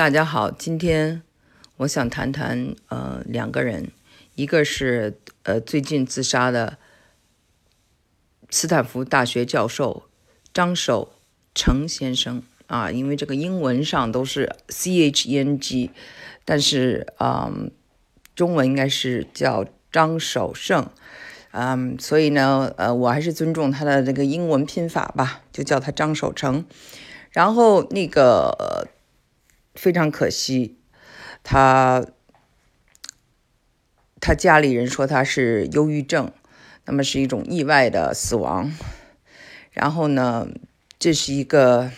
大家好，今天我想谈谈呃两个人，一个是呃最近自杀的斯坦福大学教授张守成先生。啊，因为这个英文上都是 C H E N G，但是啊中文应该是叫张守胜，嗯，所以呢呃我还是尊重他的这个英文拼法吧，就叫他张守成，然后那个。非常可惜，他他家里人说他是忧郁症，那么是一种意外的死亡。然后呢，这是一个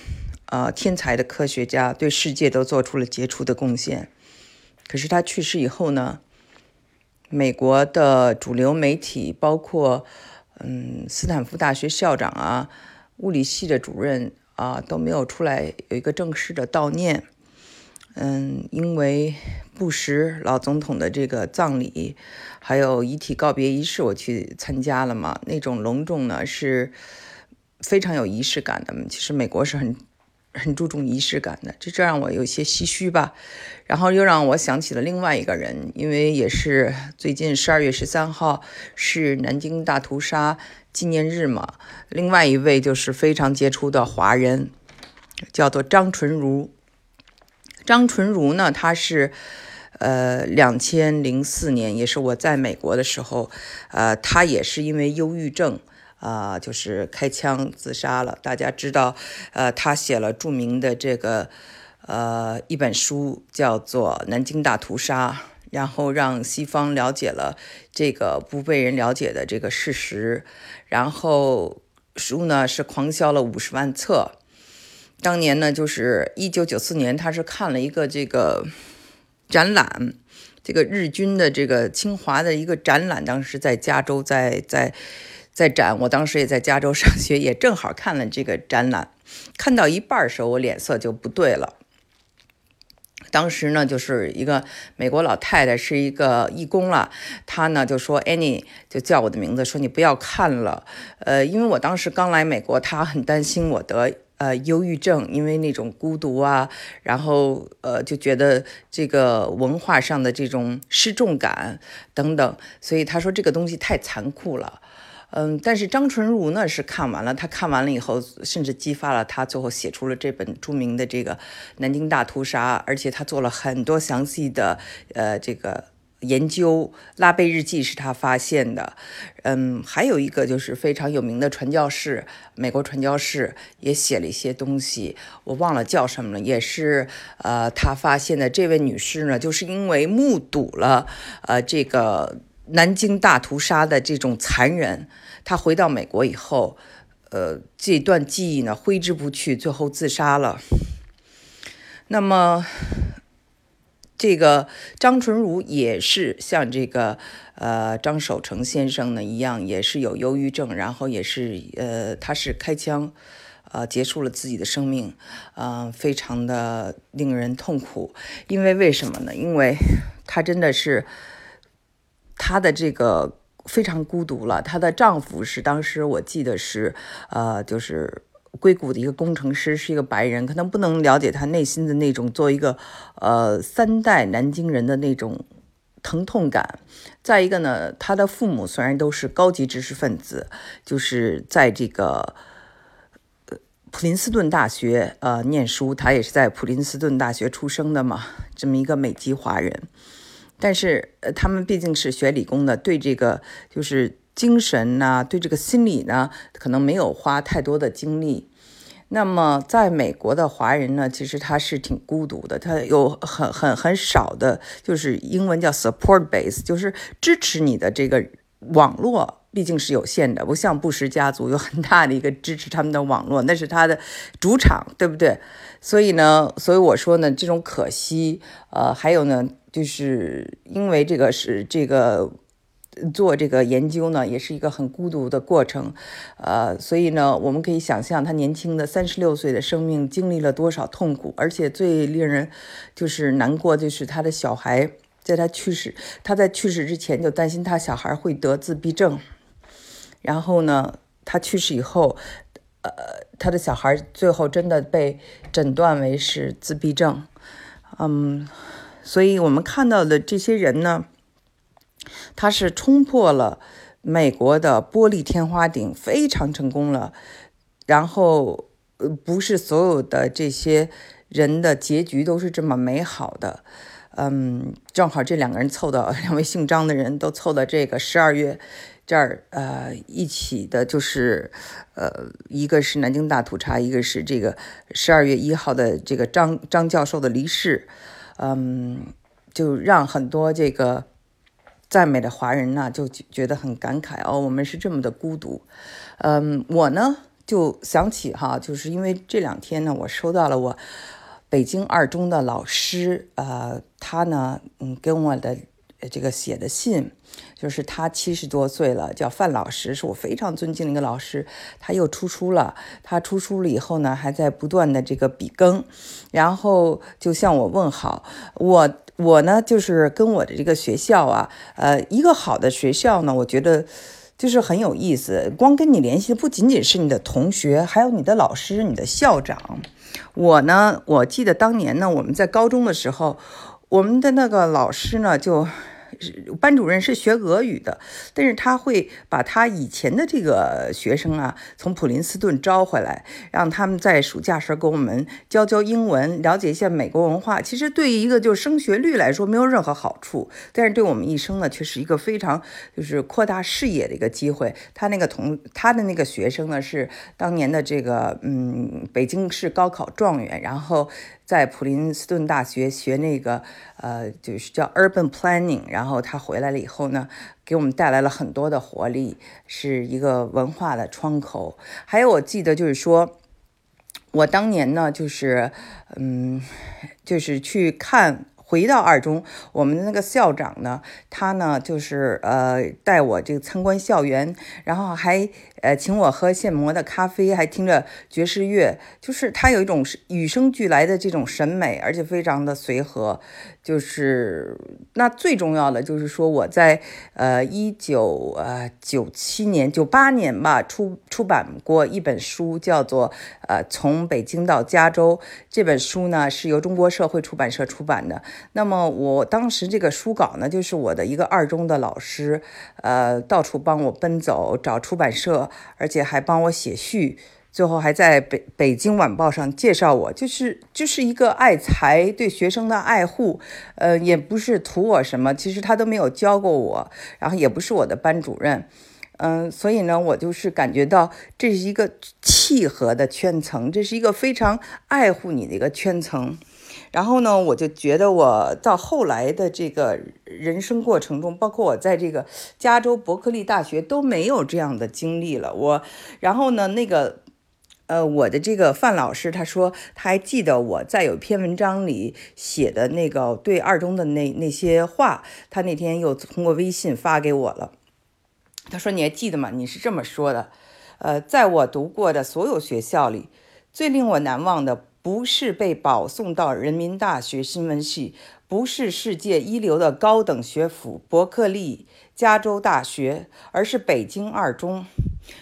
呃天才的科学家，对世界都做出了杰出的贡献。可是他去世以后呢，美国的主流媒体，包括嗯斯坦福大学校长啊、物理系的主任啊，都没有出来有一个正式的悼念。嗯，因为布什老总统的这个葬礼，还有遗体告别仪式，我去参加了嘛。那种隆重呢，是非常有仪式感的。其实美国是很很注重仪式感的，这这让我有些唏嘘吧。然后又让我想起了另外一个人，因为也是最近十二月十三号是南京大屠杀纪念日嘛。另外一位就是非常杰出的华人，叫做张纯如。张纯如呢？他是，呃，两千零四年，也是我在美国的时候，呃，他也是因为忧郁症，啊，就是开枪自杀了。大家知道，呃，他写了著名的这个，呃，一本书，叫做《南京大屠杀》，然后让西方了解了这个不被人了解的这个事实。然后书呢是狂销了五十万册。当年呢，就是一九九四年，他是看了一个这个展览，这个日军的这个清华的一个展览，当时在加州在在在展，我当时也在加州上学，也正好看了这个展览，看到一半的时候，我脸色就不对了。当时呢，就是一个美国老太太，是一个义工了，她呢就说：“Annie，就叫我的名字，说你不要看了，呃，因为我当时刚来美国，她很担心我得。”呃，忧郁症，因为那种孤独啊，然后呃，就觉得这个文化上的这种失重感等等，所以他说这个东西太残酷了。嗯，但是张纯如呢是看完了，他看完了以后，甚至激发了他最后写出了这本著名的这个南京大屠杀，而且他做了很多详细的呃这个。研究拉贝日记是他发现的，嗯，还有一个就是非常有名的传教士，美国传教士也写了一些东西，我忘了叫什么了，也是呃他发现的。这位女士呢，就是因为目睹了呃这个南京大屠杀的这种残忍，她回到美国以后，呃这段记忆呢挥之不去，最后自杀了。那么。这个张纯如也是像这个呃张守成先生呢一样，也是有忧郁症，然后也是呃他是开枪，呃结束了自己的生命，呃非常的令人痛苦。因为为什么呢？因为她真的是她的这个非常孤独了。她的丈夫是当时我记得是呃就是。硅谷的一个工程师是一个白人，可能不能了解他内心的那种做一个呃三代南京人的那种疼痛感。再一个呢，他的父母虽然都是高级知识分子，就是在这个普林斯顿大学呃念书，他也是在普林斯顿大学出生的嘛，这么一个美籍华人。但是呃，他们毕竟是学理工的，对这个就是。精神呐，对这个心理呢，可能没有花太多的精力。那么，在美国的华人呢，其实他是挺孤独的，他有很很很少的，就是英文叫 support base，就是支持你的这个网络，毕竟是有限的，不像布什家族有很大的一个支持他们的网络，那是他的主场，对不对？所以呢，所以我说呢，这种可惜，呃，还有呢，就是因为这个是这个。做这个研究呢，也是一个很孤独的过程，呃，所以呢，我们可以想象他年轻的三十六岁的生命经历了多少痛苦，而且最令人就是难过，就是他的小孩在他去世，他在去世之前就担心他小孩会得自闭症，然后呢，他去世以后，呃，他的小孩最后真的被诊断为是自闭症。嗯，所以我们看到的这些人呢，他是冲破了美国的玻璃天花顶，非常成功了。然后，呃，不是所有的这些人的结局都是这么美好的。嗯，正好这两个人凑到，两位姓张的人都凑到这个十二月这儿，呃，一起的，就是，呃，一个是南京大屠杀，一个是这个十二月一号的这个张张教授的离世，嗯，就让很多这个在美的华人呢就觉得很感慨哦，我们是这么的孤独。嗯，我呢就想起哈，就是因为这两天呢，我收到了我。北京二中的老师，呃，他呢，嗯，跟我的这个写的信，就是他七十多岁了，叫范老师，是我非常尊敬的一个老师。他又出书了，他出书了以后呢，还在不断的这个笔耕，然后就向我问好。我我呢，就是跟我的这个学校啊，呃，一个好的学校呢，我觉得就是很有意思。光跟你联系的不仅仅是你的同学，还有你的老师、你的校长。我呢，我记得当年呢，我们在高中的时候，我们的那个老师呢就。班主任是学俄语的，但是他会把他以前的这个学生啊，从普林斯顿招回来，让他们在暑假时候给我们教教英文，了解一下美国文化。其实对于一个就是升学率来说没有任何好处，但是对我们一生呢，却是一个非常就是扩大视野的一个机会。他那个同他的那个学生呢，是当年的这个嗯北京市高考状元，然后。在普林斯顿大学学那个，呃，就是叫 urban planning 然后。然后他回来了以后呢，给我们带来了很多的活力，是一个文化的窗口。还有我记得就是说，我当年呢，就是，嗯，就是去看。回到二中，我们的那个校长呢，他呢就是呃带我这个参观校园，然后还呃请我喝现磨的咖啡，还听着爵士乐，就是他有一种与生俱来的这种审美，而且非常的随和。就是那最重要的就是说，我在呃一九呃九七年九八年吧出出版过一本书，叫做呃从北京到加州。这本书呢是由中国社会出版社出版的。那么我当时这个书稿呢，就是我的一个二中的老师，呃到处帮我奔走找出版社，而且还帮我写序。最后还在北北京晚报上介绍我，就是就是一个爱才，对学生的爱护，呃，也不是图我什么，其实他都没有教过我，然后也不是我的班主任，嗯，所以呢，我就是感觉到这是一个契合的圈层，这是一个非常爱护你的一个圈层，然后呢，我就觉得我到后来的这个人生过程中，包括我在这个加州伯克利大学都没有这样的经历了，我，然后呢，那个。呃，我的这个范老师他说他还记得我在有一篇文章里写的那个对二中的那那些话，他那天又通过微信发给我了。他说你还记得吗？你是这么说的，呃，在我读过的所有学校里，最令我难忘的不是被保送到人民大学新闻系，不是世界一流的高等学府伯克利。加州大学，而是北京二中。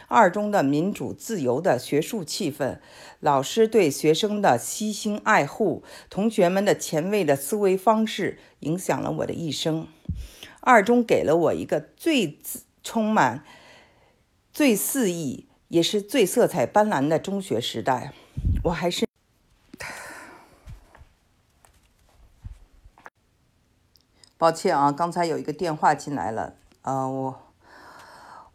二中的民主自由的学术气氛，老师对学生的悉心爱护，同学们的前卫的思维方式，影响了我的一生。二中给了我一个最充满、最肆意，也是最色彩斑斓的中学时代。我还是。抱歉啊，刚才有一个电话进来了。呃，我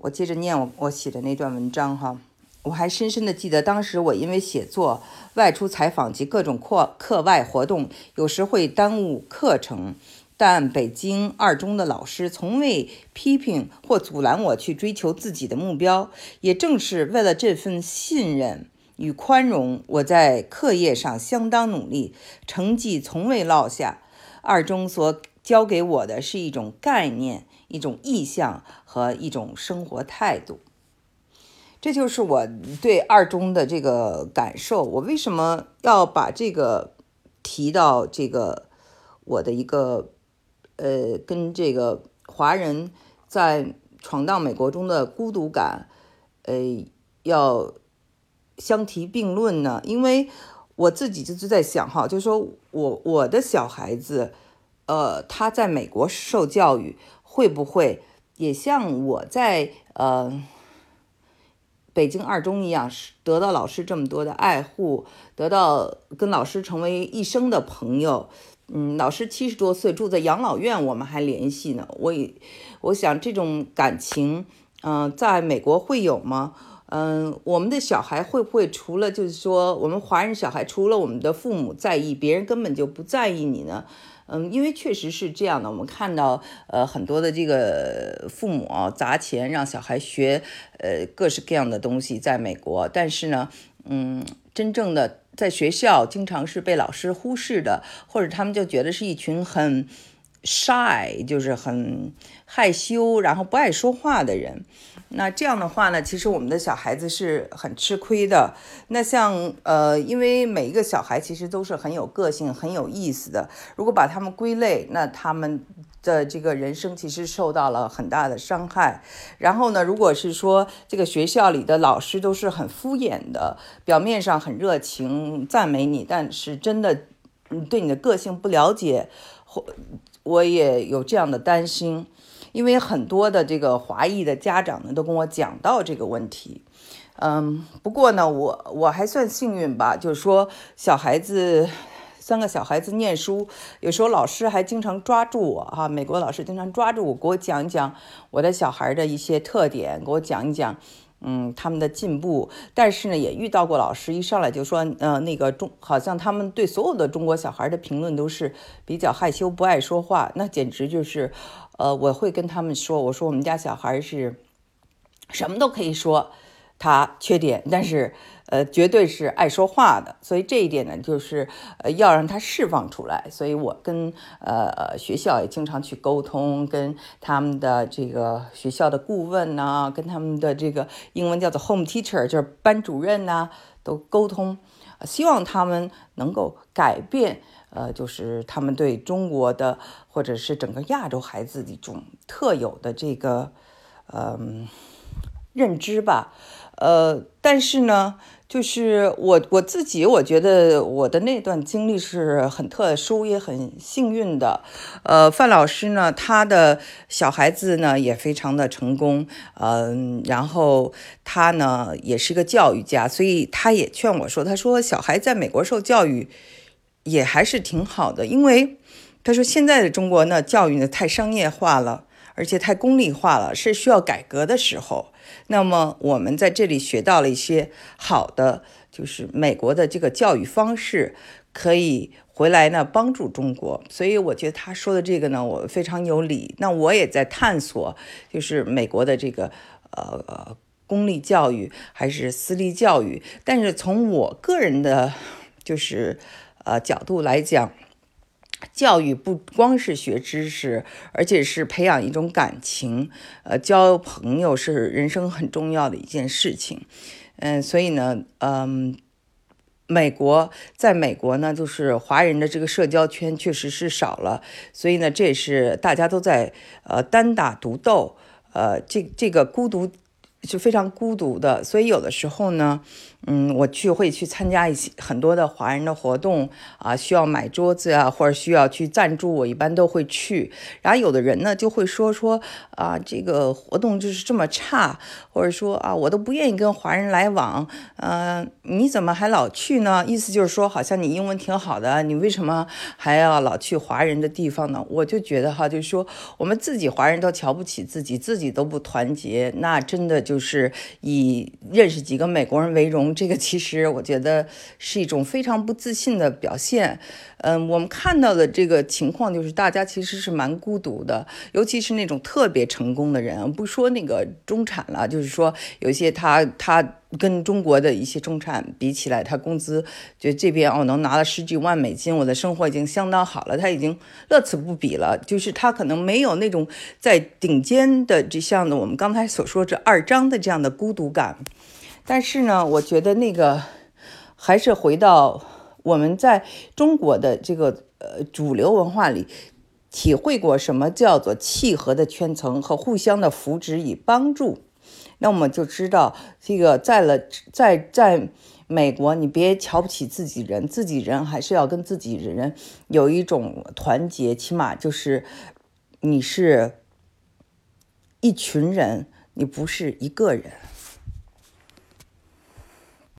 我接着念我我写的那段文章哈。我还深深的记得，当时我因为写作、外出采访及各种课课外活动，有时会耽误课程，但北京二中的老师从未批评或阻拦我去追求自己的目标。也正是为了这份信任与宽容，我在课业上相当努力，成绩从未落下。二中所教给我的是一种概念、一种意向和一种生活态度。这就是我对二中的这个感受。我为什么要把这个提到这个我的一个呃，跟这个华人在闯荡美国中的孤独感，呃，要相提并论呢？因为我自己就是在想哈，就是说我我的小孩子，呃，他在美国受教育会不会也像我在呃北京二中一样，是得到老师这么多的爱护，得到跟老师成为一生的朋友。嗯，老师七十多岁住在养老院，我们还联系呢。我也我想这种感情，嗯，在美国会有吗？嗯，我们的小孩会不会除了就是说，我们华人小孩除了我们的父母在意，别人根本就不在意你呢？嗯，因为确实是这样的，我们看到呃很多的这个父母啊砸钱让小孩学呃各式各样的东西，在美国，但是呢，嗯，真正的在学校经常是被老师忽视的，或者他们就觉得是一群很 shy，就是很害羞，然后不爱说话的人。那这样的话呢，其实我们的小孩子是很吃亏的。那像呃，因为每一个小孩其实都是很有个性、很有意思的。如果把他们归类，那他们的这个人生其实受到了很大的伤害。然后呢，如果是说这个学校里的老师都是很敷衍的，表面上很热情赞美你，但是真的对你的个性不了解，或我也有这样的担心。因为很多的这个华裔的家长呢，都跟我讲到这个问题，嗯，不过呢，我我还算幸运吧，就是说小孩子三个小孩子念书，有时候老师还经常抓住我哈，美国老师经常抓住我，给我讲一讲我的小孩的一些特点，给我讲一讲。嗯，他们的进步，但是呢，也遇到过老师一上来就说，呃，那个中好像他们对所有的中国小孩的评论都是比较害羞，不爱说话，那简直就是，呃，我会跟他们说，我说我们家小孩是什么都可以说。他缺点，但是呃，绝对是爱说话的，所以这一点呢，就是呃，要让他释放出来。所以我跟呃学校也经常去沟通，跟他们的这个学校的顾问呐，跟他们的这个英文叫做 home teacher，就是班主任呐，都沟通，希望他们能够改变，呃，就是他们对中国的或者是整个亚洲孩子的一种特有的这个嗯认知吧。呃，但是呢，就是我我自己，我觉得我的那段经历是很特殊，也很幸运的。呃，范老师呢，他的小孩子呢也非常的成功，嗯，然后他呢也是个教育家，所以他也劝我说，他说小孩在美国受教育也还是挺好的，因为他说现在的中国呢教育呢太商业化了，而且太功利化了，是需要改革的时候。那么我们在这里学到了一些好的，就是美国的这个教育方式，可以回来呢帮助中国。所以我觉得他说的这个呢，我非常有理。那我也在探索，就是美国的这个呃公立教育还是私立教育。但是从我个人的，就是呃角度来讲。教育不光是学知识，而且是培养一种感情。呃，交朋友是人生很重要的一件事情。嗯，所以呢，嗯，美国在美国呢，就是华人的这个社交圈确实是少了。所以呢，这也是大家都在呃单打独斗，呃，这这个孤独是非常孤独的。所以有的时候呢。嗯，我去会去参加一些很多的华人的活动啊，需要买桌子啊，或者需要去赞助，我一般都会去。然后有的人呢就会说说啊，这个活动就是这么差，或者说啊，我都不愿意跟华人来往，嗯，你怎么还老去呢？意思就是说，好像你英文挺好的，你为什么还要老去华人的地方呢？我就觉得哈，就是说我们自己华人都瞧不起自己，自己都不团结，那真的就是以认识几个美国人为荣。这个其实我觉得是一种非常不自信的表现。嗯，我们看到的这个情况就是大家其实是蛮孤独的，尤其是那种特别成功的人，不说那个中产了，就是说有些他他跟中国的一些中产比起来，他工资就这边哦能拿了十几万美金，我的生活已经相当好了，他已经乐此不彼了。就是他可能没有那种在顶尖的这像我们刚才所说这二张的这样的孤独感。但是呢，我觉得那个还是回到我们在中国的这个呃主流文化里，体会过什么叫做契合的圈层和互相的扶持与帮助。那我们就知道，这个在了在在美国，你别瞧不起自己人，自己人还是要跟自己人有一种团结，起码就是你是一群人，你不是一个人。